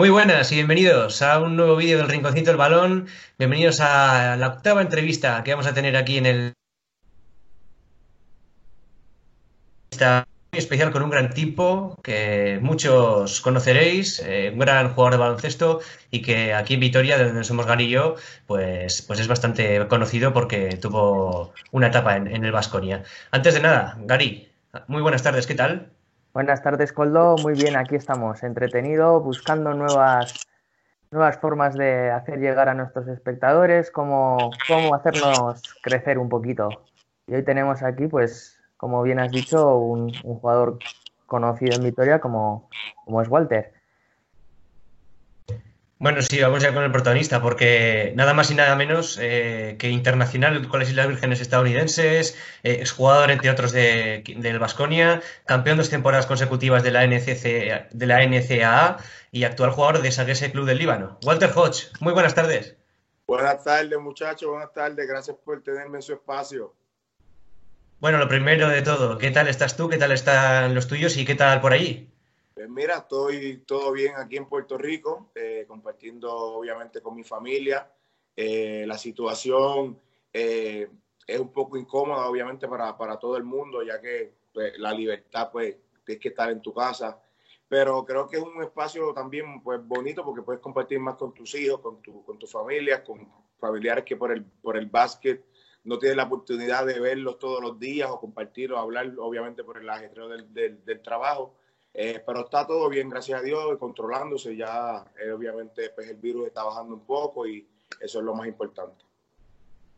Muy buenas y bienvenidos a un nuevo vídeo del Rinconcito del Balón. Bienvenidos a la octava entrevista que vamos a tener aquí en el... Muy especial con un gran tipo que muchos conoceréis, eh, un gran jugador de baloncesto y que aquí en Vitoria, de donde somos yo, pues, pues es bastante conocido porque tuvo una etapa en, en el Vasconia. Antes de nada, Gary, muy buenas tardes, ¿qué tal? Buenas tardes, Coldo. Muy bien, aquí estamos, entretenido, buscando nuevas, nuevas formas de hacer llegar a nuestros espectadores, cómo, cómo hacernos crecer un poquito. Y hoy tenemos aquí, pues, como bien has dicho, un, un jugador conocido en Vitoria como, como es Walter. Bueno, sí, vamos ya con el protagonista, porque nada más y nada menos eh, que internacional con las Islas Vírgenes estadounidenses, eh, exjugador, entre otros, de, del Vasconia, campeón dos temporadas consecutivas de la, NCC, de la NCAA y actual jugador de Saguese Club del Líbano. Walter Hodge, muy buenas tardes. Buenas tardes, muchachos, buenas tardes, gracias por tenerme en su espacio. Bueno, lo primero de todo, ¿qué tal estás tú? ¿Qué tal están los tuyos y qué tal por allí? Pues mira, estoy todo bien aquí en Puerto Rico, eh, compartiendo obviamente con mi familia. Eh, la situación eh, es un poco incómoda, obviamente, para, para todo el mundo, ya que pues, la libertad, pues, tienes que estar en tu casa. Pero creo que es un espacio también pues, bonito porque puedes compartir más con tus hijos, con tu, con tu familia, con familiares que por el, por el básquet no tienes la oportunidad de verlos todos los días o compartir o hablar, obviamente, por el ajetreo del, del, del trabajo. Eh, pero está todo bien, gracias a Dios, controlándose. Ya, eh, obviamente, pues el virus está bajando un poco y eso es lo más importante.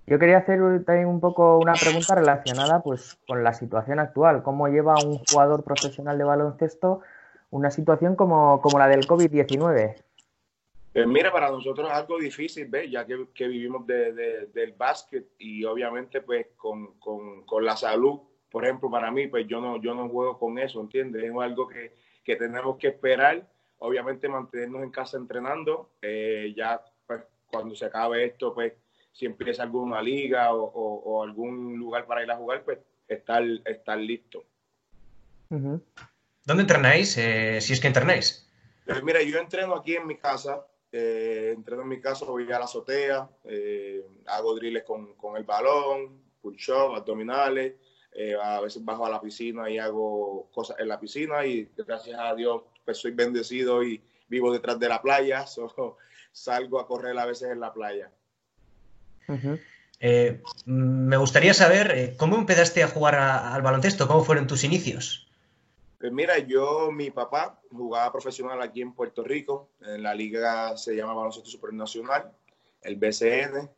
Yo quería hacer también un poco una pregunta relacionada pues, con la situación actual. ¿Cómo lleva un jugador profesional de baloncesto una situación como, como la del COVID-19? Pues mira, para nosotros es algo difícil, ¿ves? ya que, que vivimos de, de, del básquet y obviamente pues con, con, con la salud por ejemplo, para mí, pues yo no, yo no juego con eso, ¿entiendes? Es algo que, que tenemos que esperar, obviamente mantenernos en casa entrenando, eh, ya pues, cuando se acabe esto, pues si empieza alguna liga o, o, o, algún lugar para ir a jugar, pues estar, estar listo. ¿Dónde entrenáis? Eh, si es que entrenáis. Pues mira, yo entreno aquí en mi casa, eh, entreno en mi casa, voy a la azotea, eh, hago drills con, con el balón, push-up, abdominales, eh, a veces bajo a la piscina y hago cosas en la piscina y gracias a Dios pues soy bendecido y vivo detrás de la playa, so, salgo a correr a veces en la playa. Uh -huh. eh, me gustaría saber eh, cómo empezaste a jugar a, al baloncesto, cómo fueron tus inicios. Pues mira, yo, mi papá jugaba profesional aquí en Puerto Rico, en la liga se llama Baloncesto Supernacional, el BCN,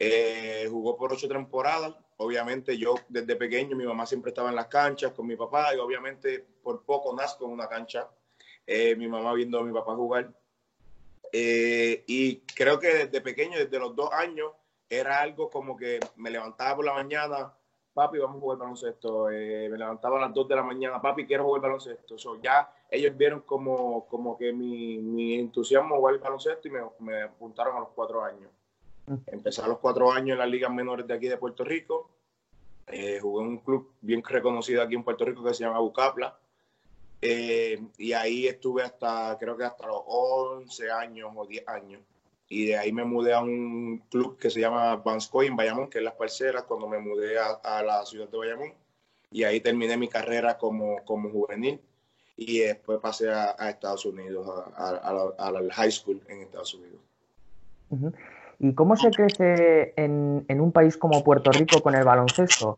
eh, jugó por ocho temporadas, obviamente yo desde pequeño, mi mamá siempre estaba en las canchas con mi papá y obviamente por poco nazco en una cancha, eh, mi mamá viendo a mi papá jugar. Eh, y creo que desde pequeño, desde los dos años, era algo como que me levantaba por la mañana, papi, vamos a jugar baloncesto. Eh, me levantaba a las dos de la mañana, papi, quiero jugar baloncesto. So, ya ellos vieron como, como que mi, mi entusiasmo jugar baloncesto y me, me apuntaron a los cuatro años. Empecé a los cuatro años en las ligas menores de aquí de Puerto Rico. Eh, jugué en un club bien reconocido aquí en Puerto Rico que se llama Bucapla. Eh, y ahí estuve hasta, creo que hasta los 11 años o 10 años. Y de ahí me mudé a un club que se llama Banscoy en Bayamón, que es Las Parceras, cuando me mudé a, a, la ciudad de Bayamón. Y ahí terminé mi carrera como, como juvenil. Y después pasé a, a Estados Unidos, al high school en Estados Unidos. Uh -huh. ¿Y cómo se crece en, en, un país como Puerto Rico con el baloncesto?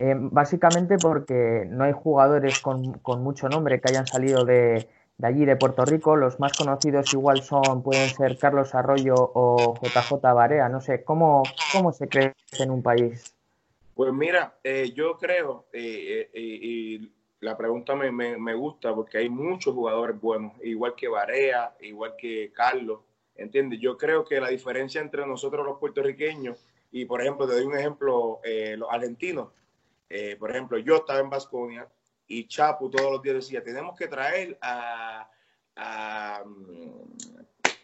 Eh, básicamente porque no hay jugadores con, con, mucho nombre que hayan salido de, allí, de Puerto Rico. Los más conocidos igual son, pueden ser Carlos Arroyo o JJ Barea. No sé, ¿cómo, cómo se crece en un país? Pues mira, eh, yo creo, eh, y la pregunta me, me, me gusta porque hay muchos jugadores buenos, igual que Barea, igual que Carlos ¿Entiendes? Yo creo que la diferencia entre nosotros los puertorriqueños y, por ejemplo, te doy un ejemplo, eh, los argentinos. Eh, por ejemplo, yo estaba en Vasconia y Chapu todos los días decía, tenemos que traer a, a um,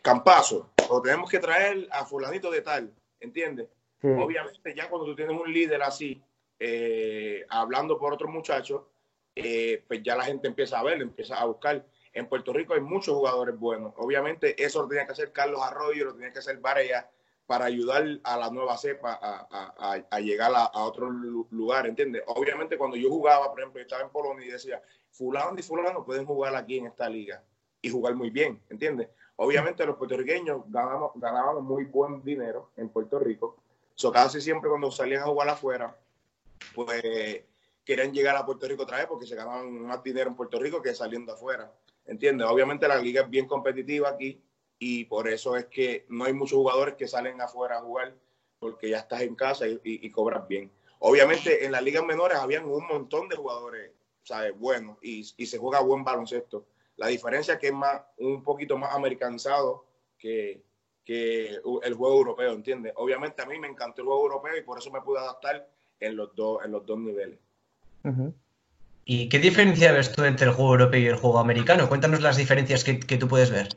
Campazo o tenemos que traer a fulanito de tal, ¿entiendes? Sí. Obviamente ya cuando tú tienes un líder así, eh, hablando por otro muchacho, pues ya la gente empieza a ver, empieza a buscar En Puerto Rico hay muchos jugadores buenos. Obviamente eso lo tenía que hacer Carlos Arroyo, lo tenía que hacer Varela para ayudar a la nueva cepa a, llegar a, otro lugar, ¿entiendes? Obviamente cuando yo jugaba, por ejemplo, yo estaba en Polonia y decía, fulano y fulano pueden jugar aquí en esta liga y jugar muy bien, ¿entiendes? Obviamente los puertorriqueños ganábamos, muy buen dinero en Puerto Rico. So, casi siempre cuando salían a jugar afuera, pues querían llegar a Puerto Rico otra vez porque se ganaban más dinero en Puerto Rico que saliendo afuera. ¿Entiendes? Obviamente la liga es bien competitiva aquí y por eso es que no hay muchos jugadores que salen afuera a jugar porque ya estás en casa y, cobras bien. Obviamente en las ligas menores habían un montón de jugadores, ¿sabes? Buenos y, se juega buen baloncesto. La diferencia es que es más, un poquito más americanizado que, el juego europeo, ¿entiendes? Obviamente a mí me encantó el juego europeo y por eso me pude adaptar en los dos, en los dos niveles. ¿Y qué diferencia ves tú entre el juego europeo y el juego americano? Cuéntanos las diferencias que, tú puedes ver.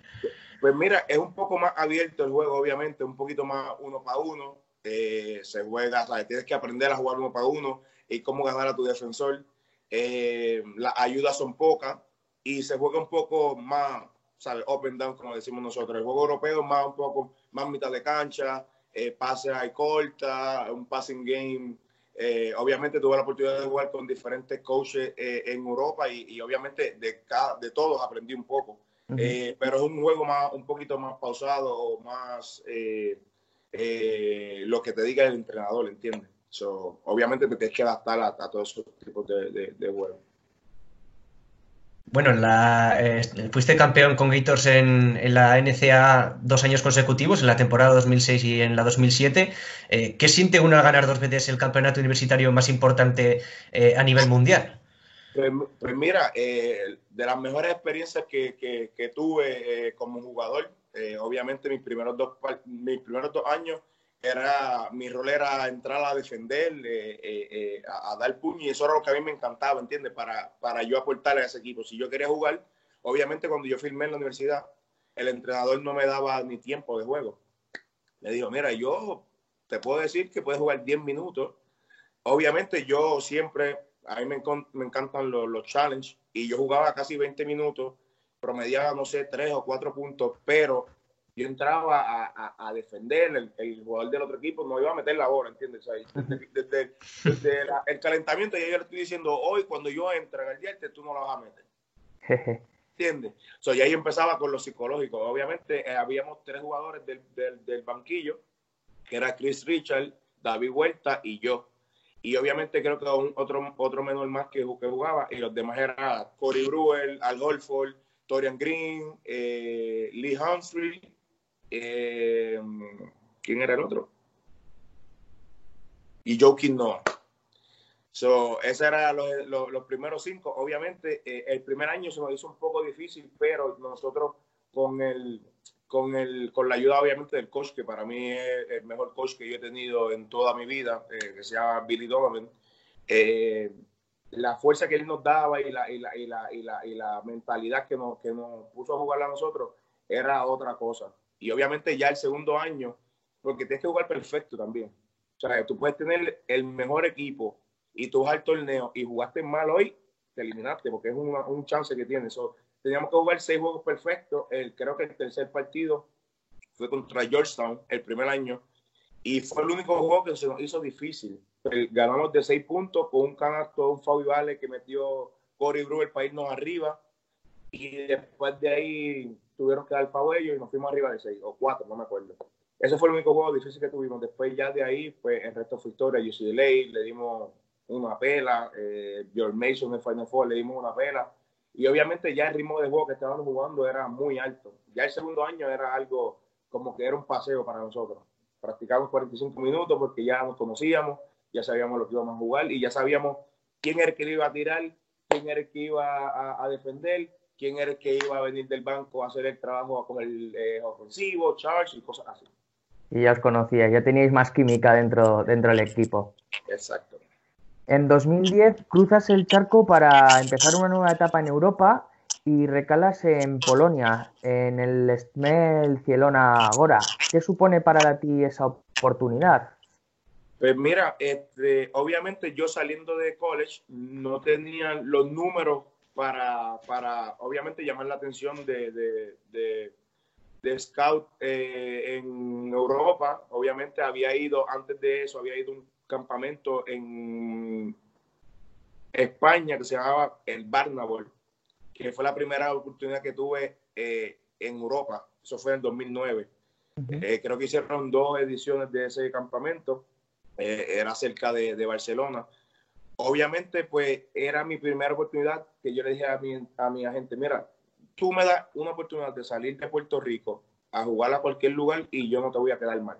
Pues mira, es un poco más abierto el juego, obviamente, un poquito más uno para uno. Eh, se juega, ¿sabes? tienes que aprender a jugar uno para uno y cómo ganar a tu defensor. Eh, las ayudas son pocas y se juega un poco más, ¿sabes? Open down, como decimos nosotros. El juego europeo es más un poco más mitad de cancha, eh, pase y corta, un passing game eh, obviamente tuve la oportunidad de jugar con diferentes coaches eh, en Europa y, obviamente de, cada, de todos aprendí un poco. Eh, pero es un juego más, un poquito más pausado o más lo que te diga el entrenador, ¿entiendes? obviamente te tienes que adaptar a, todos esos tipos de, de, de juegos. Bueno, la, eh, fuiste campeón con Gators en, la NCA dos años consecutivos, en la temporada 2006 y en la 2007. Eh, ¿Qué siente uno al ganar dos veces el campeonato universitario más importante eh, a nivel mundial? Pues, pues mira, de las mejores experiencias que, que tuve como jugador, obviamente mis primeros, dos, mis primeros dos años era mi rol era entrar a defender, eh, eh, eh, a, dar puño, y eso era lo que a mí me encantaba, ¿entiendes? Para, para yo aportarle a ese equipo. Si yo quería jugar, obviamente cuando yo firmé en la universidad, el entrenador no me daba ni tiempo de juego. Le dijo, mira, yo te puedo decir que puedes jugar 10 minutos. Obviamente yo siempre, a mí me, me encantan los, los challenges, y yo jugaba casi 20 minutos, promediaba, no sé, 3 o 4 puntos, pero yo entraba a, a, defender, el, el, jugador del otro equipo no iba a meter la bola, ¿entiendes? desde, desde, el calentamiento ya yo le estoy diciendo, hoy cuando yo entre en el diente, tú no la vas a meter. ¿Entiendes? So, y ahí empezaba con lo psicológico. Obviamente eh, habíamos tres jugadores del, del, del, banquillo, que era Chris Richard, David Huerta y yo. Y obviamente creo que un, otro, otro menor más que, que jugaba, y los demás eran Corey Brewer, Al Holford, Torian Green, eh, Lee Humphrey eh, ¿Quién era el otro? Y Joaquín Noah. So, esos eran los, primeros cinco. Obviamente, eh, el primer año se nos hizo un poco difícil, pero nosotros con el, con el, con la ayuda obviamente del coach, que para mí es el mejor coach que yo he tenido en toda mi vida, eh, que se llama Billy Donovan, la fuerza que él nos daba y la, y la, y la, y la, y la mentalidad que nos, que nos puso a jugar a nosotros era otra cosa. Y obviamente ya el segundo año, porque tienes que jugar perfecto también. O sea, tú puedes tener el mejor equipo y tú vas al torneo y jugaste mal hoy, te eliminaste, porque es un chance que tienes. teníamos que jugar seis juegos perfectos. El, creo que el tercer partido fue contra Georgetown el primer año y fue el único juego que se nos hizo difícil. Ganamos de seis puntos con un canasto, un Fabi Vale que metió Corey Brewer para irnos arriba. Y después de ahí tuvieron que dar ellos y nos fuimos arriba de 6 o 4, no me acuerdo. Ese fue el único juego difícil que tuvimos. Después ya de ahí, pues el resto fue historia. UCLA le dimos una pela, eh, George Mason en Final Four le dimos una pela. Y obviamente ya el ritmo de juego que estábamos jugando era muy alto. Ya el segundo año era algo como que era un paseo para nosotros. Practicamos 45 minutos porque ya nos conocíamos, ya sabíamos lo que íbamos a jugar y ya sabíamos quién era el que iba a tirar, quién era el que iba a defender quién era el que iba a venir del banco a hacer el trabajo con el eh, ofensivo, charge y cosas así. Y ya os conocía, ya teníais más química dentro, dentro del equipo. Exacto. En 2010 cruzas el charco para empezar una nueva etapa en Europa y recalas en Polonia, en el Stmel Cielona Gora. ¿Qué supone para ti esa oportunidad? Pues mira, este, obviamente yo saliendo de college no tenía los números para, para obviamente llamar la atención de, de, de, scout eh, en Europa. Obviamente había ido, antes de eso, había ido a un campamento en España que se llamaba el Barnabol, que fue la primera oportunidad que tuve eh, en Europa. Eso fue en 2009. Eh, creo que hicieron dos ediciones de ese campamento. era cerca de, de Barcelona obviamente, pues era mi primera oportunidad que yo le dije a mi, a mi agente, mira, tú me das una oportunidad de salir de Puerto Rico a jugar a cualquier lugar y yo no te voy a quedar mal.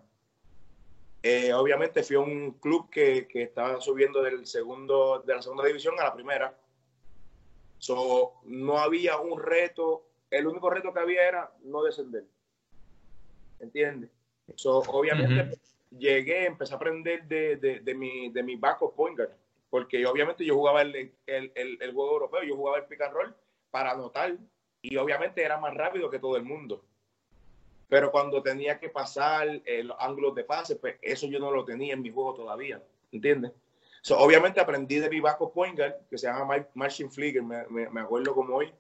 Eh, obviamente fui a un club que, que, estaba subiendo del segundo, de la segunda división a la primera. So, no había un reto, el único reto que había era no descender. ¿Entiendes? So, obviamente llegué, empecé a aprender de, de, de mi, de mi backup point guard porque obviamente yo jugaba el, el, el, juego europeo, yo jugaba el pick and roll para anotar y obviamente era más rápido que todo el mundo. Pero cuando tenía que pasar los ángulos de pase, pues eso yo no lo tenía en mi juego todavía, ¿entiendes? obviamente aprendí de mi backup point guard, que se llama Marcin Flieger, me, me, acuerdo como hoy,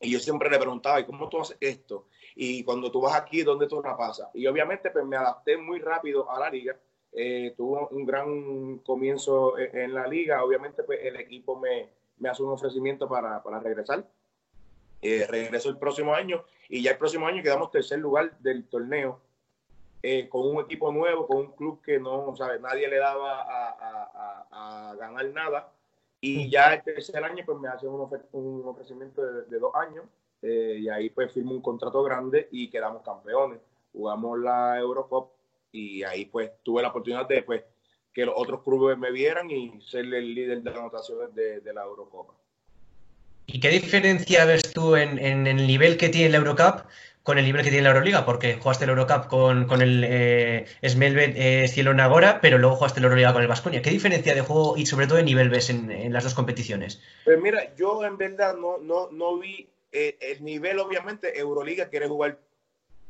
y yo siempre le preguntaba, ¿y cómo tú haces esto? Y cuando tú vas aquí, ¿dónde tú la pasas? Y obviamente pues me adapté muy rápido a la liga eh, tuvo un gran comienzo e-, en la liga. Obviamente, pues el equipo me, me hace un ofrecimiento para, para regresar. Eh, regreso el próximo año y ya el próximo año quedamos tercer lugar del torneo eh, con un equipo nuevo, con un club que no, sabe, nadie le daba a, a, ganar nada. Y ya el tercer año pues me hace un, un ofrecimiento de, de, dos años y ahí pues firmo un contrato grande y quedamos campeones. Jugamos la Eurocup y ahí pues tuve la oportunidad de pues, que los otros clubes me vieran y ser el líder de las anotaciones de, la Eurocopa. ¿Y qué diferencia ves tú en, el nivel que tiene la Eurocup con el nivel que tiene la Euroliga? Porque jugaste la Eurocup con, con el eh, Smelvet eh, Cielo Nagora, pero luego jugaste la Euroliga con el Vasconia. ¿Qué diferencia de juego y sobre todo de nivel ves en, las dos competiciones? Pues mira, yo en verdad no, no, no vi eh, el nivel, obviamente, Euroliga quiere jugar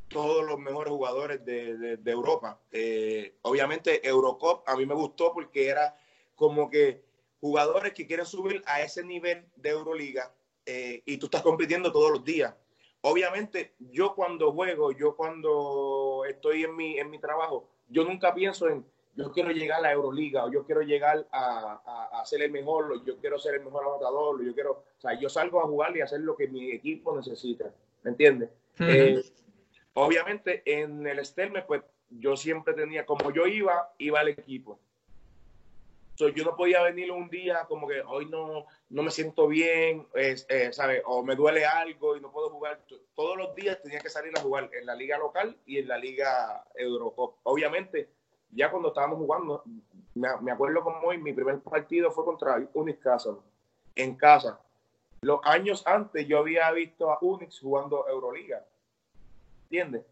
todos los mejores jugadores de, Europa. Eh, obviamente Eurocop a mí me gustó porque era como que jugadores que quieren subir a ese nivel de Euroliga eh, y tú estás compitiendo todos los días. Obviamente yo cuando juego, yo cuando estoy en mi, en mi trabajo, yo nunca pienso en yo quiero llegar a la Euroliga o yo quiero llegar a, a, ser el mejor, o yo quiero ser el mejor anotador, yo quiero, o sea, yo salgo a jugar y hacer lo que mi equipo necesita, ¿me entiendes? Obviamente en el Stelme, pues yo siempre tenía, como yo iba, iba al equipo. yo no podía venir un día como que hoy no, no me siento bien, eh, ¿sabes? O me duele algo y no puedo jugar. Todos los días tenía que salir a jugar en la liga local y en la liga Eurocop. Obviamente, ya cuando estábamos jugando, me, acuerdo como hoy, mi primer partido fue contra Unix Castle, en casa. Los años antes yo había visto a Unix jugando Euroliga ¿entiendes?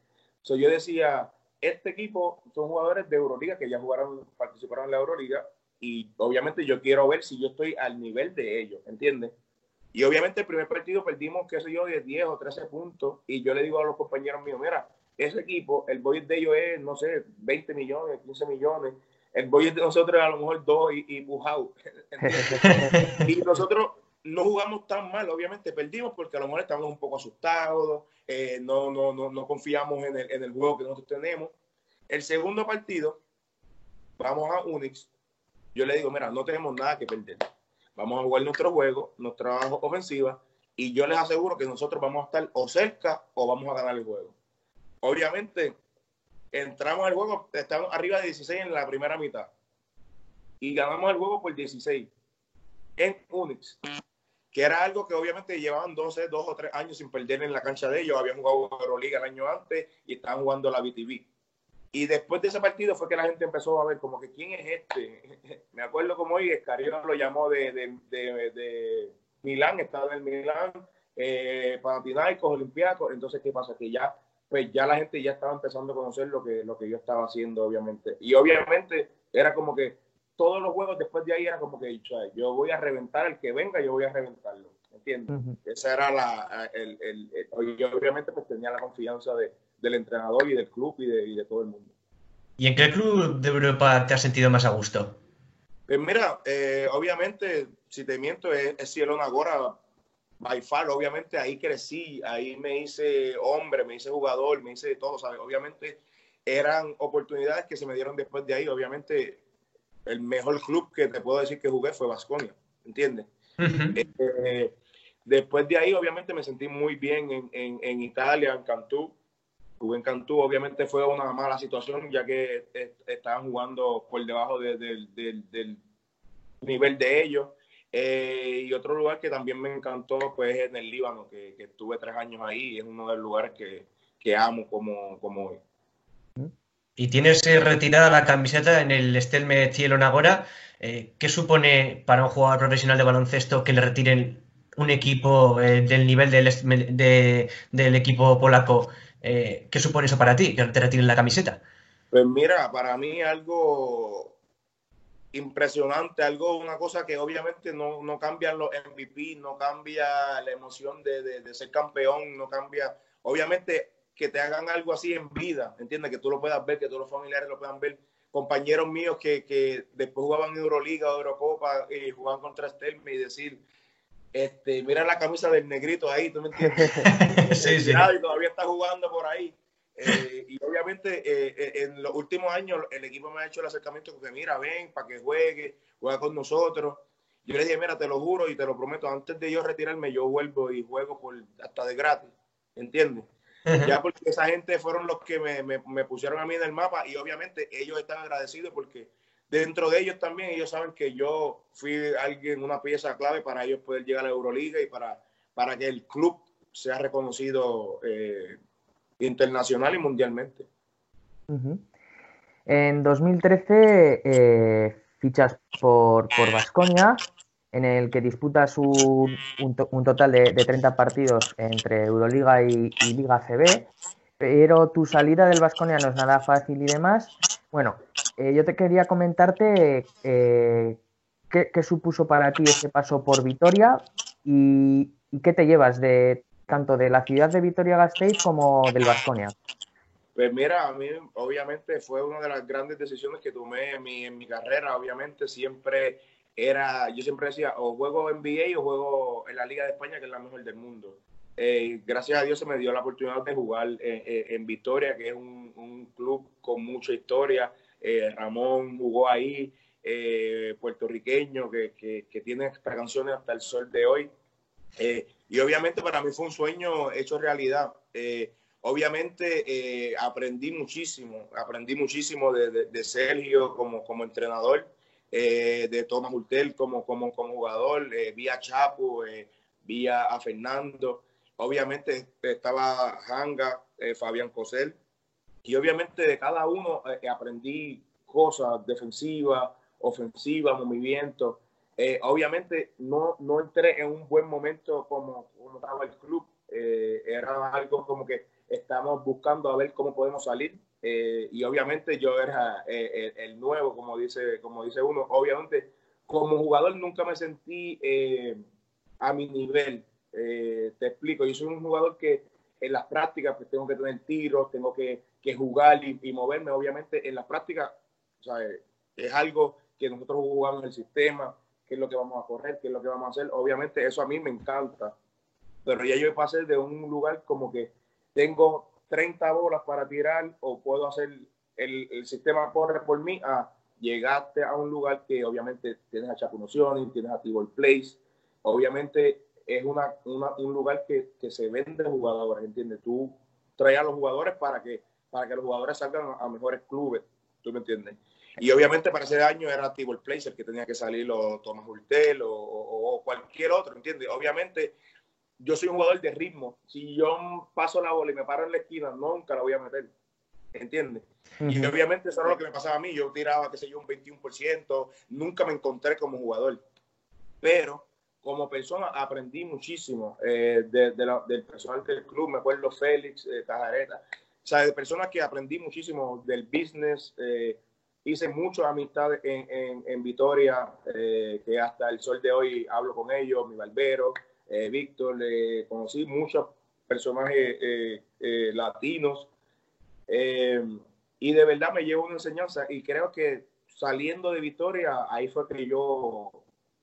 So, yo decía, este equipo son jugadores de Euroliga que ya jugaron, participaron en la Euroliga y obviamente yo quiero ver si yo estoy al nivel de ellos, ¿entiendes? Y obviamente el primer partido perdimos, qué sé yo, de 10 o 13 puntos y yo le digo a los compañeros míos, mira, ese equipo, el budget de ellos es, no sé, 20 millones, 15 millones, el budget de nosotros a lo mejor 2 y, y y nosotros no jugamos tan mal, obviamente perdimos porque a lo mejor estamos un poco asustados, eh, no, no, no, no, confiamos en el, en el, juego que nosotros tenemos. El segundo partido, vamos a Unix, yo le digo, mira, no tenemos nada que perder. Vamos a jugar nuestro juego, nuestra ofensiva, y yo les aseguro que nosotros vamos a estar o cerca o vamos a ganar el juego. Obviamente, entramos al juego, estamos arriba de 16 en la primera mitad, y ganamos el juego por 16 en Unix que era algo que obviamente llevaban 12, dos o tres años sin perder en la cancha de ellos. Habían jugado Euroliga el año antes y estaban jugando la BTV. Y después de ese partido fue que la gente empezó a ver como que quién es este. Me acuerdo como hoy Escariolo lo llamó de, de, de, Milán, estaba en Milán, eh, Panathinaikos, Olympiacos. Entonces, ¿qué pasa? Que ya, pues ya la gente ya estaba empezando a conocer lo que, lo que yo estaba haciendo, obviamente. Y obviamente era como que todos los juegos después de ahí era como que yo voy a reventar el que venga, yo voy a reventarlo. ¿Entiendes? Esa era la. El, el, yo obviamente pues tenía la confianza de, del entrenador y del club y de, y de, todo el mundo. ¿Y en qué club de Europa te has sentido más a gusto? Pues mira, eh, obviamente, si te miento, es, es Cielo Nagora by far, obviamente ahí crecí, ahí me hice hombre, me hice jugador, me hice de todo, ¿sabes? Obviamente eran oportunidades que se me dieron después de ahí. Obviamente el mejor club que te puedo decir que jugué fue Vasconia, ¿entiendes? Eh, después de ahí, obviamente me sentí muy bien en, en, en Italia, en Cantú. Jugué en Cantú, obviamente fue una mala situación ya que estaban jugando por debajo del nivel de ellos. Eh, y otro lugar que también me encantó pues en el Líbano, que, estuve tres años ahí, es uno de los lugares que, que amo como, como hoy. Y tienes eh, retirada la camiseta en el Estelme Cielo Nagora. Eh, ¿Qué supone para un jugador profesional de baloncesto que le retiren un equipo del nivel del, equipo polaco? ¿Qué supone eso para ti, que te retiren la camiseta? Pues mira, para mí algo impresionante, algo, una cosa que obviamente no, no cambian los MVP, no cambia la emoción de, de, ser campeón, no cambia, obviamente que te hagan algo así en vida, entiendes, que tú lo puedas ver, que todos los familiares lo puedan ver, compañeros míos que, que después jugaban en Euroliga Eurocopa y jugaban contra Stelme y decir, este, mira la camisa del negrito ahí, ¿tú me entiendes? sí, sí. Y todavía está jugando por ahí. Eh, y obviamente eh, eh, en los últimos años el equipo me ha hecho el acercamiento que mira, ven para que juegue, juega con nosotros. Yo le dije, mira, te lo juro y te lo prometo, antes de yo retirarme, yo vuelvo y juego por hasta de gratis, ¿entiendes? Ya porque esa gente fueron los que me, me, pusieron a mí en el mapa y obviamente ellos están agradecidos porque dentro de ellos también ellos saben que yo fui alguien, una pieza clave para ellos poder llegar a la Euroliga y para, para que el club sea reconocido eh, internacional y mundialmente. En 2013 eh, fichas por Vasconia, en el que disputas un, total de, 30 partidos entre Euroliga y, Liga CB, pero tu salida del Vasconia no es nada fácil y demás. Bueno, eh, yo te quería comentarte eh, qué, supuso para ti ese paso por Vitoria y, qué te llevas de tanto de la ciudad de Vitoria-Gasteiz como del Vasconia? Pues mira, a mí obviamente fue una de las grandes decisiones que tomé en mi carrera. Obviamente siempre era, yo siempre decía, o juego NBA o juego en la Liga de España, que es la mejor del mundo. Eh, gracias a Dios se me dio la oportunidad de jugar en, en, Vitoria, que es un, un, club con mucha historia. Eh, Ramón jugó ahí, eh, puertorriqueño, que, que, que, tiene estas canciones hasta el sol de hoy. Y obviamente para mí fue un sueño hecho realidad. Eh, obviamente eh, aprendí muchísimo, aprendí muchísimo de, Sergio como, como entrenador, eh, de Tomás Hurtel como, como, como jugador, vi a Chapo, vi a, Fernando, obviamente estaba Hanga, Fabián Cosel, y obviamente de cada uno aprendí cosas defensivas, ofensivas, movimientos. Eh, obviamente no, no entré en un buen momento como, como estaba el club. Eh, era algo como que estamos buscando a ver cómo podemos salir. Eh, y obviamente yo era el, nuevo, como dice, como dice uno. Obviamente como jugador nunca me sentí a mi nivel. te explico, yo soy un jugador que en las prácticas pues tengo que tener tiros, tengo que, que jugar y, y, moverme. Obviamente en las prácticas es algo que nosotros jugamos en el sistema qué es lo que vamos a correr, qué es lo que vamos a hacer. Obviamente eso a mí me encanta, pero ya yo pasé de un lugar como que tengo 30 bolas para tirar o puedo hacer el, el sistema corre por mí a llegarte a un lugar que obviamente tienes a Chapunoción, tienes a Tibor Place, obviamente es una, un lugar que, que, se vende jugadores, ¿entiendes? Tú traes a los jugadores para que, para que los jugadores salgan a mejores clubes, ¿tú me entiendes? Y obviamente para ese año era Tibor Placer que tenía que salir o Thomas Hurtel o, cualquier otro, ¿entiendes? Obviamente yo soy un jugador de ritmo. Si yo paso la bola y me paro en la esquina, nunca la voy a meter. ¿Entiendes? Y obviamente eso era lo que me pasaba a mí. Yo tiraba, qué sé yo, un 21%. Nunca me encontré como jugador. Pero como persona aprendí muchísimo eh, de, del personal del club. Me acuerdo Félix, eh, Cajareta. O sea, de personas que aprendí muchísimo del business, eh, hice muchas amistades en, en, en Vitoria, eh, que hasta el sol de hoy hablo con ellos, mi barbero, eh, Víctor, le conocí muchos personajes eh, latinos y de verdad me llevo una enseñanza y creo que saliendo de Vitoria, ahí fue que yo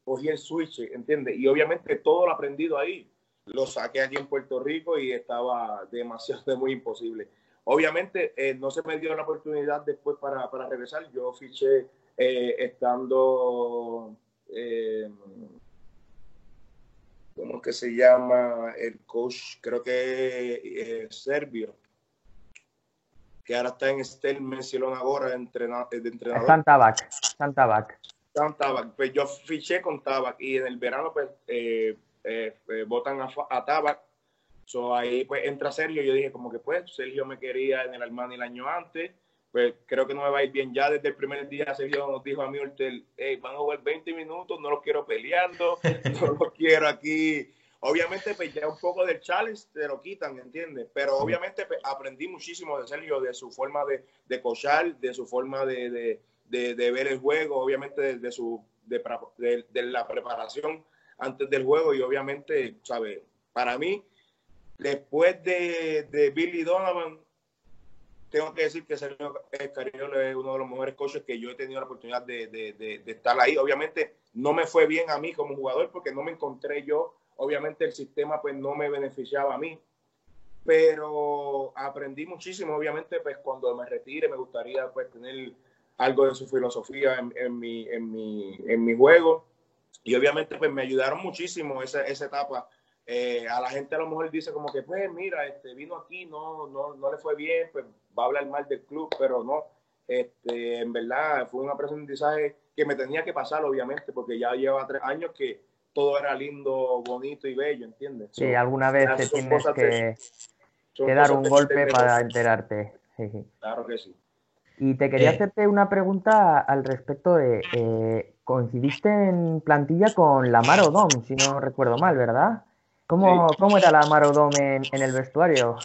cogí el switch, ¿entiendes? Y obviamente todo lo aprendido ahí. lo saqué aquí en Puerto Rico y estaba demasiado, muy imposible. Obviamente eh, no se me dio la oportunidad después para, para regresar. Yo fiché eh, estando, eh, ¿cómo que se llama? El coach, creo que es serbio, que ahora está en Estel Mencionó ahora de entrenador. Santabac, Santabac. Santabac. Pues yo fiché con Tabac y en el verano pues votan a, a Tabac So, ahí pues entra Sergio, yo dije como que pues Sergio me quería en el Armani el año antes, pues creo que no me va a ir bien ya desde el primer día Sergio nos dijo a mí, hey, van a jugar 20 minutos, no los quiero peleando, no los quiero aquí. Obviamente pues ya un poco del challenge te lo quitan, ¿entiendes? Pero obviamente pues, aprendí muchísimo de Sergio, de su forma de, de cochar, de su forma de, de, de, ver el juego, obviamente de, su de, la preparación antes del juego y obviamente, ¿sabes? Para mí Después de, Billy Donovan, tengo que decir que Sergio Escariolo es uno de los mejores coaches que yo he tenido la oportunidad de, estar ahí. Obviamente no me fue bien a mí como jugador porque no me encontré yo. Obviamente el sistema pues no me beneficiaba a mí. Pero aprendí muchísimo. Obviamente pues cuando me retire me gustaría pues tener algo de su filosofía en, mi, en, mi, en mi juego. Y obviamente pues me ayudaron muchísimo esa, esa etapa eh, a la gente a lo mejor dice como que, pues mira, este, vino aquí, no, no, no le fue bien, pues va a hablar mal del club, pero no, este, en verdad fue un aprendizaje que me tenía que pasar, obviamente, porque ya lleva tres años que todo era lindo, bonito y bello, ¿entiendes? Sí, alguna vez te tienes que, dar un golpe para enterarte. Claro que sí. Y te quería eh. hacerte una pregunta al respecto de, eh, coincidiste en plantilla con Lamar Odom, si no recuerdo mal, ¿verdad? ¿Cómo, era la Marodome en, el vestuario?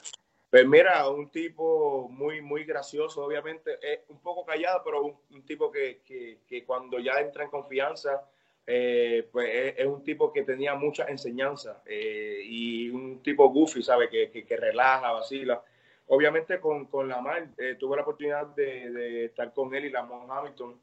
Pues mira, un tipo muy, muy gracioso, obviamente, es un poco callado, pero un, tipo que, que, cuando ya entra en confianza, eh, pues es, un tipo que tenía mucha enseñanza eh, y un tipo goofy, ¿sabe? Que, que, relaja, vacila. Obviamente con, con Lamar eh, tuve la oportunidad de, de, estar con él y Lamar Hamilton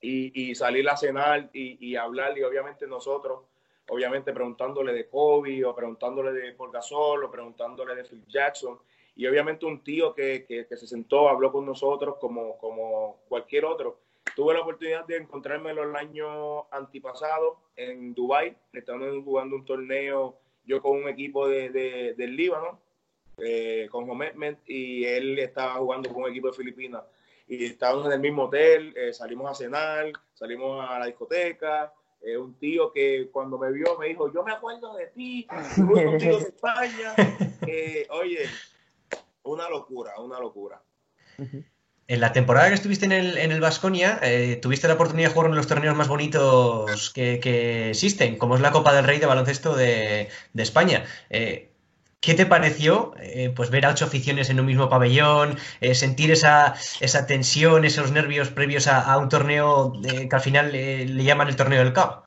y, y salir a cenar y, y hablar y obviamente nosotros obviamente preguntándole de Kobe o preguntándole de Paul Gasol o preguntándole de Phil Jackson. Y obviamente un tío que, que, se sentó, habló con nosotros como, como cualquier otro. Tuve la oportunidad de encontrármelo el año antipasado en Dubai, estando jugando un torneo yo con un equipo de, de, del Líbano, eh, con Homet, y él estaba jugando con un equipo de Filipinas. Y estábamos en el mismo hotel, eh, salimos a cenar, salimos a la discoteca, un tío que cuando me vio me dijo, yo me acuerdo de ti, contigo de España. oye, una locura, una locura. En la temporada que estuviste en el, en el Vasconia, eh, tuviste la oportunidad de jugar uno de los torneos más bonitos que, existen, como es la Copa del Rey de Baloncesto de, España. Eh, ¿Qué te pareció eh, pues ver a ocho aficiones en un mismo pabellón, sentir esa, esa, tensión, esos nervios previos a, un torneo que al final le llaman el torneo del CAP?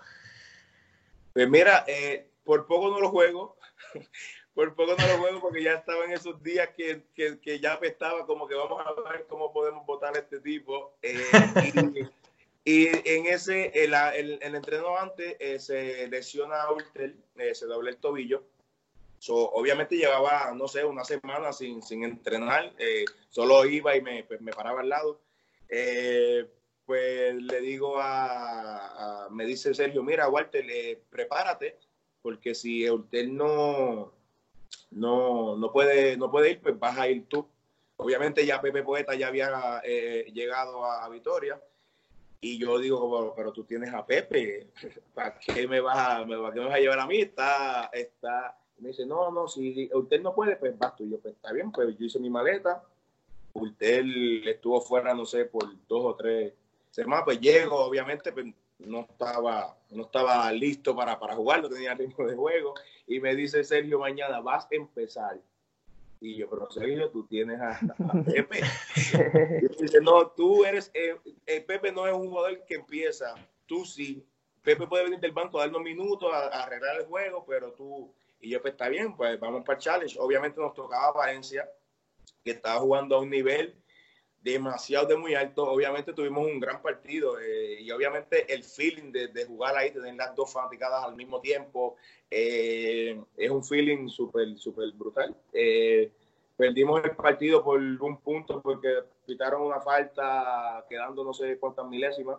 Pues mira, por poco no lo juego, por poco no lo juego porque ya estaba en esos días que, que, ya apestaba como que vamos a ver cómo podemos votar a este tipo. y, en ese, el, el, el entreno antes se lesiona a Urtel, se doble el tobillo obviamente llevaba, no sé, una semana sin, sin entrenar, eh, solo iba y me, pues, me, paraba al lado. Eh, pues le digo a, me dice Sergio, mira, Walter, eh, prepárate, porque si usted no, no, no, puede, no puede ir, pues vas a ir tú. Obviamente ya Pepe Poeta ya había llegado a, Vitoria. Y yo digo, pero, tú tienes a Pepe, ¿para qué me vas a, me, qué me vas a llevar a mí? Está, está, me dice, no, no, si usted no puede, pues vas tú. Y yo, pues está bien, pues yo hice mi maleta. Usted estuvo fuera, no sé, por dos o tres semanas. Pues llego, obviamente, pues no estaba, no estaba listo para, para jugar, no tenía ritmo de juego. Y me dice Sergio, mañana vas a empezar. Y yo, pero Sergio, tú tienes a, Pepe. y dice, no, tú eres, eh, eh, Pepe no es un jugador que empieza, tú sí. Pepe puede venir del banco a darnos minutos, a arreglar el juego, pero tú, y yo, pues está bien, pues vamos para el challenge. Obviamente nos tocaba Valencia, que estaba jugando a un nivel demasiado de muy alto. Obviamente tuvimos un gran partido eh, y obviamente el feeling de, de, jugar ahí, tener las dos fanaticadas al mismo tiempo, eh, es un feeling súper, súper brutal. Eh, perdimos el partido por un punto porque quitaron una falta quedando no sé cuántas milésimas.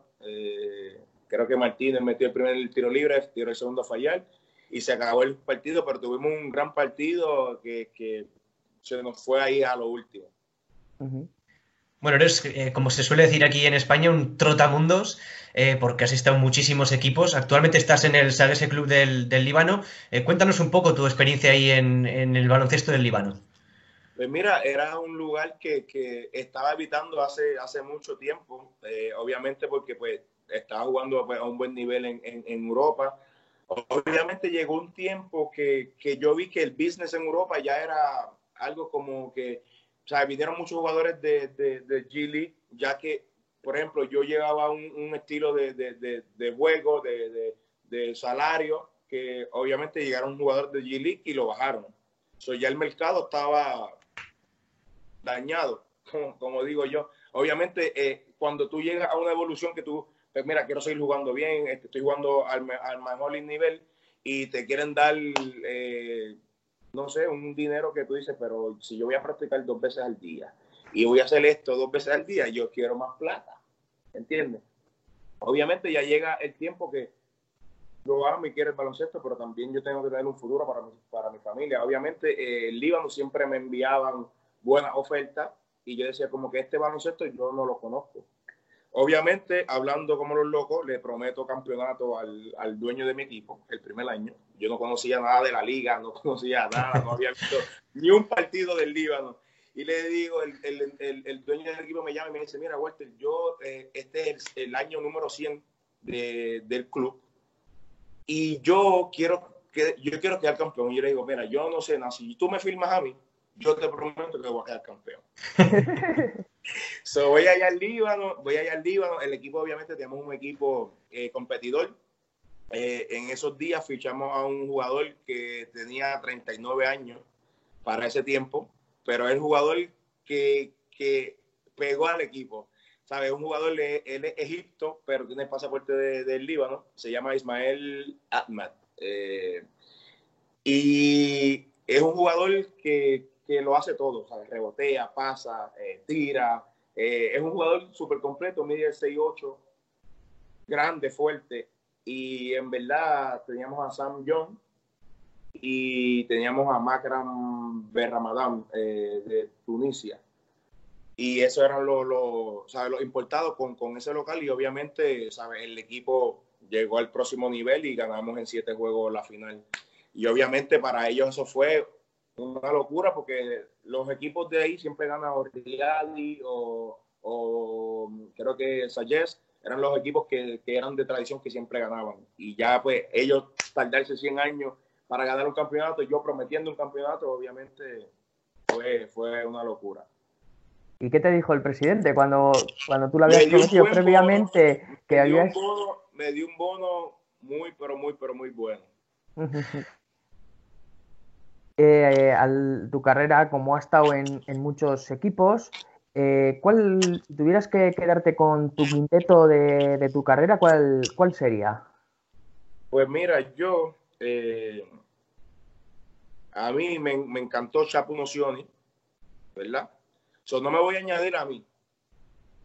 creo que Martínez metió el primer tiro libre, tiró el segundo a fallar y se acabó el partido, pero tuvimos un gran partido que, que se nos fue ahí a lo último. Bueno, eres, eh, como se suele decir aquí en España, un trotamundos, eh, porque has estado en muchísimos equipos. Actualmente estás en el Sagese Club del, del Líbano. Eh, cuéntanos un poco tu experiencia ahí en, en, el baloncesto del Líbano. Pues mira, era un lugar que, que estaba habitando hace, hace mucho tiempo, eh, obviamente porque pues estaba jugando pues, a un buen nivel en, en, en, Europa. Obviamente llegó un tiempo que, que yo vi que el business en Europa ya era algo como que o sea, vinieron muchos jugadores de, de, de G League, ya que, por ejemplo, yo llevaba un, un estilo de, de, juego, de, salario, que obviamente llegaron jugadores de G League y lo bajaron. So, ya el mercado estaba dañado, como, como digo yo. Obviamente, eh, cuando tú llegas a una evolución que tú, pues mira, quiero seguir jugando bien, este, estoy jugando al, al mejor nivel y te quieren dar eh, no sé, un dinero que tú dices, pero si yo voy a practicar dos veces al día y voy a hacer esto dos veces al día, yo quiero más plata. ¿Entiendes? Obviamente ya llega el tiempo que yo amo y quiero el baloncesto, pero también yo tengo que tener un futuro para mi, para mi familia. Obviamente eh, el Líbano siempre me enviaban buenas ofertas y yo decía como que este baloncesto yo no lo conozco. Obviamente, hablando como los locos, le prometo campeonato al, al, dueño de mi equipo el primer año. Yo no conocía nada de la liga, no conocía nada, no había visto ni un partido del Líbano. Y le digo, el, el, el, dueño del equipo me llama y me dice, mira, Walter, yo, eh, este es el, año número 100 de, del club y yo quiero, que, yo quiero quedar campeón. Y yo le digo, mira, yo no sé nada, si tú me firmas a mí, yo te prometo que voy a quedar campeón. so, voy allá al Líbano, voy allá al Líbano. El equipo, obviamente, tenemos un equipo eh, competidor. Eh, en esos días fichamos a un jugador que tenía 39 años para ese tiempo, pero es el jugador que, que pegó al equipo. ¿Sabes? Un jugador de, él es Egipto, pero tiene pasaporte del de Líbano. Se llama Ismael Ahmad. Eh, y es un jugador que, que lo hace todo, ¿sabes? Rebotea, pasa, eh, tira. Eh, es un jugador súper completo, mide 6'8", grande, fuerte. Y en verdad teníamos a Sam John y teníamos a Makram Berramadam eh, de Tunisia. Y eso eran los, los, ¿sabes? los importados con, con ese local y obviamente ¿sabes? el equipo llegó al próximo nivel y ganamos en siete juegos la final. Y obviamente para ellos eso fue una locura porque los equipos de ahí siempre ganan o o, o creo que Sayes eran los equipos que, que, eran de tradición que siempre ganaban. Y ya pues ellos tardarse 100 años para ganar un campeonato, yo prometiendo un campeonato, obviamente fue, fue una locura. ¿Y qué te dijo el presidente cuando, cuando tú lo habías prometido previamente? Bono, que me, habías... dio bono, me dio un bono muy, pero muy, pero muy bueno. eh, al, tu carrera, como ha estado en, en muchos equipos, eh, ¿cuál, si tuvieras que quedarte con tu quinteto de, de tu carrera, ¿cuál, ¿cuál, sería? Pues mira, yo, eh, a mí me, me encantó Chapo Nocioni, ¿verdad? So, no me voy a añadir a mí,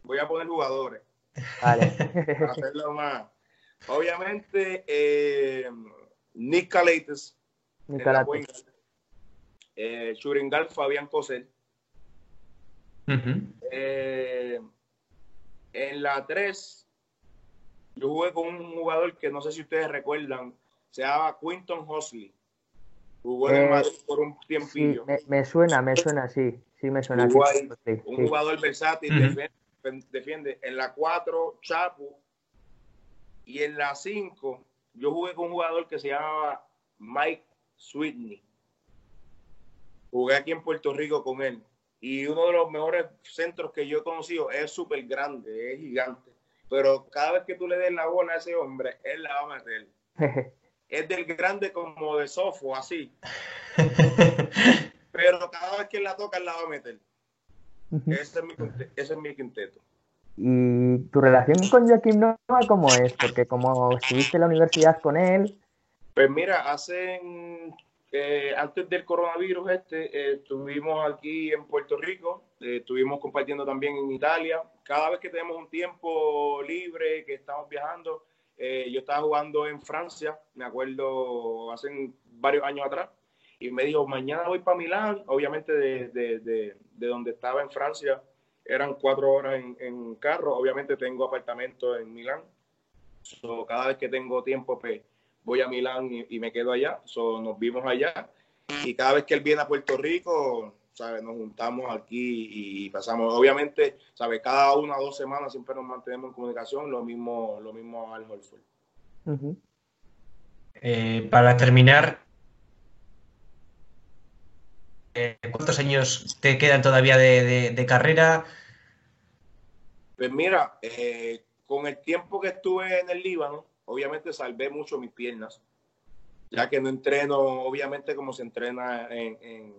voy a poner jugadores. Vale. para hacerlo más. Obviamente, eh, Nick Calates. Nick Calates eh, Churingal Fabián Cosel. Uh -huh. eh, en la 3, yo jugué con un jugador que no sé si ustedes recuerdan, se llama Quinton Hosley. Jugó en el Madrid por un tiempillo. Sí, me, me, suena, me suena, sí, sí me suena. Sí, un sí. jugador versátil, uh -huh. defiende, defiende, En la 4, Chapo. Y en la 5, yo jugué con un jugador que se llamaba Mike Sweetney jugué aquí en Puerto Rico con él. Y uno de los mejores centros que yo he conocido es súper grande, es gigante. Pero cada vez que tú le des la bola a ese hombre, él la va a meter. es del grande como de sofo, así. Pero cada vez que la toca, él la va a meter. ese, es mi, ese es mi quinteto. ¿Y tu relación con Joaquim Noah cómo es? Porque como estuviste en la universidad con él... Pues mira, hace eh, antes del coronavirus este, eh, estuvimos aquí en Puerto Rico, eh, estuvimos compartiendo también en Italia. Cada vez que tenemos un tiempo libre, que estamos viajando, yo estaba jugando en Francia, me acuerdo hace varios años atrás, y me dijo, mañana voy para Milán, obviamente de, de, de, de, donde estaba en Francia, eran cuatro horas en, en carro, obviamente tengo apartamento en Milán, so, cada vez que tengo tiempo, pues voy a Milán y, me quedo allá. So, nos vimos allá. Y cada vez que él viene a Puerto Rico, ¿sabe? nos juntamos aquí y pasamos. Obviamente, ¿sabe? cada una o dos semanas siempre nos mantenemos en comunicación. Lo mismo, lo mismo al Holford. Eh, para terminar, eh, ¿cuántos años te quedan todavía de, carrera? Pues mira, eh, con el tiempo que estuve en el Líbano, obviamente salvé mucho mis piernas, ya que no entreno, obviamente, como se entrena en, en,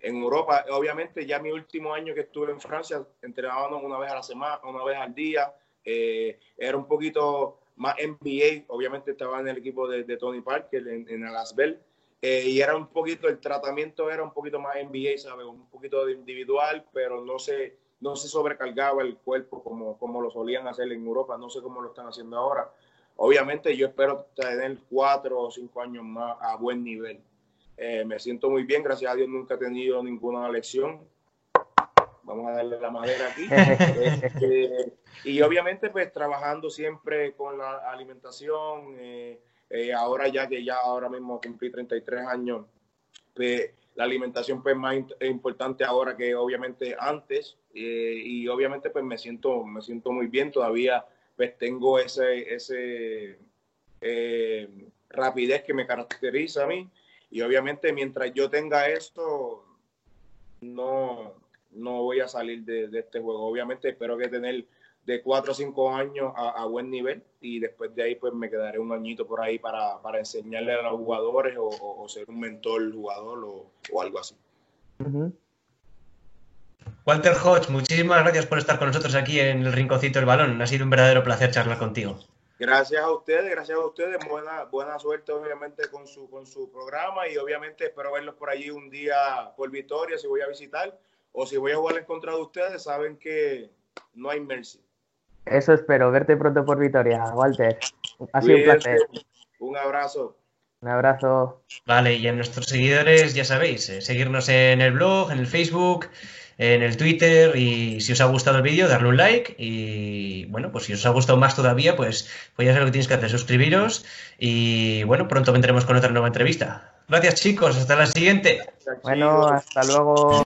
en, Europa. Obviamente, ya mi último año que estuve en Francia, entrenábamos una vez a la semana, una vez al día. Eh, era un poquito más NBA, obviamente estaba en el equipo de, de Tony Parker en, en Alasbel, eh, y era un poquito, el tratamiento era un poquito más NBA, ¿sabes? Un poquito individual, pero no se, no se sobrecargaba el cuerpo como, como lo solían hacer en Europa, no sé cómo lo están haciendo ahora. Obviamente yo espero tener cuatro o cinco años más a buen nivel. Eh, me siento muy bien, gracias a Dios nunca he tenido ninguna lección. Vamos a darle la madera aquí. Este, y obviamente pues trabajando siempre con la alimentación. Eh, eh, ahora ya que ya ahora mismo cumplí 33 años, pues la alimentación pues más importante ahora que obviamente antes. y obviamente pues me siento, me siento muy bien todavía pues tengo ese, ese eh, rapidez que me caracteriza a mí. Y obviamente mientras yo tenga esto, no, no voy a salir de, este juego. Obviamente espero que tener de cuatro o cinco años a, buen nivel y después de ahí pues me quedaré un añito por ahí para, enseñarle a los jugadores o, ser un mentor jugador o, algo así. Walter Hodge, muchísimas gracias por estar con nosotros aquí en el Rinconcito del Balón. Ha sido un verdadero placer charlar contigo. Gracias a ustedes, gracias a ustedes. Buena, buena suerte, obviamente, con su, con su programa y obviamente espero verlos por allí un día por Victoria si voy a visitar o si voy a jugar en contra de ustedes. Saben que no hay mercy. Eso espero, verte pronto por Victoria, Walter. Ha sido un placer. Un abrazo. Un abrazo. Vale, y a nuestros seguidores, ya sabéis, eh, seguirnos en el blog, en el Facebook en el Twitter y si os ha gustado el vídeo, darle un like y bueno, pues si os ha gustado más todavía, pues, pues ya sabéis lo que tenéis que hacer, suscribiros y bueno, pronto vendremos con otra nueva entrevista. Gracias chicos, hasta la siguiente. Bueno, hasta luego.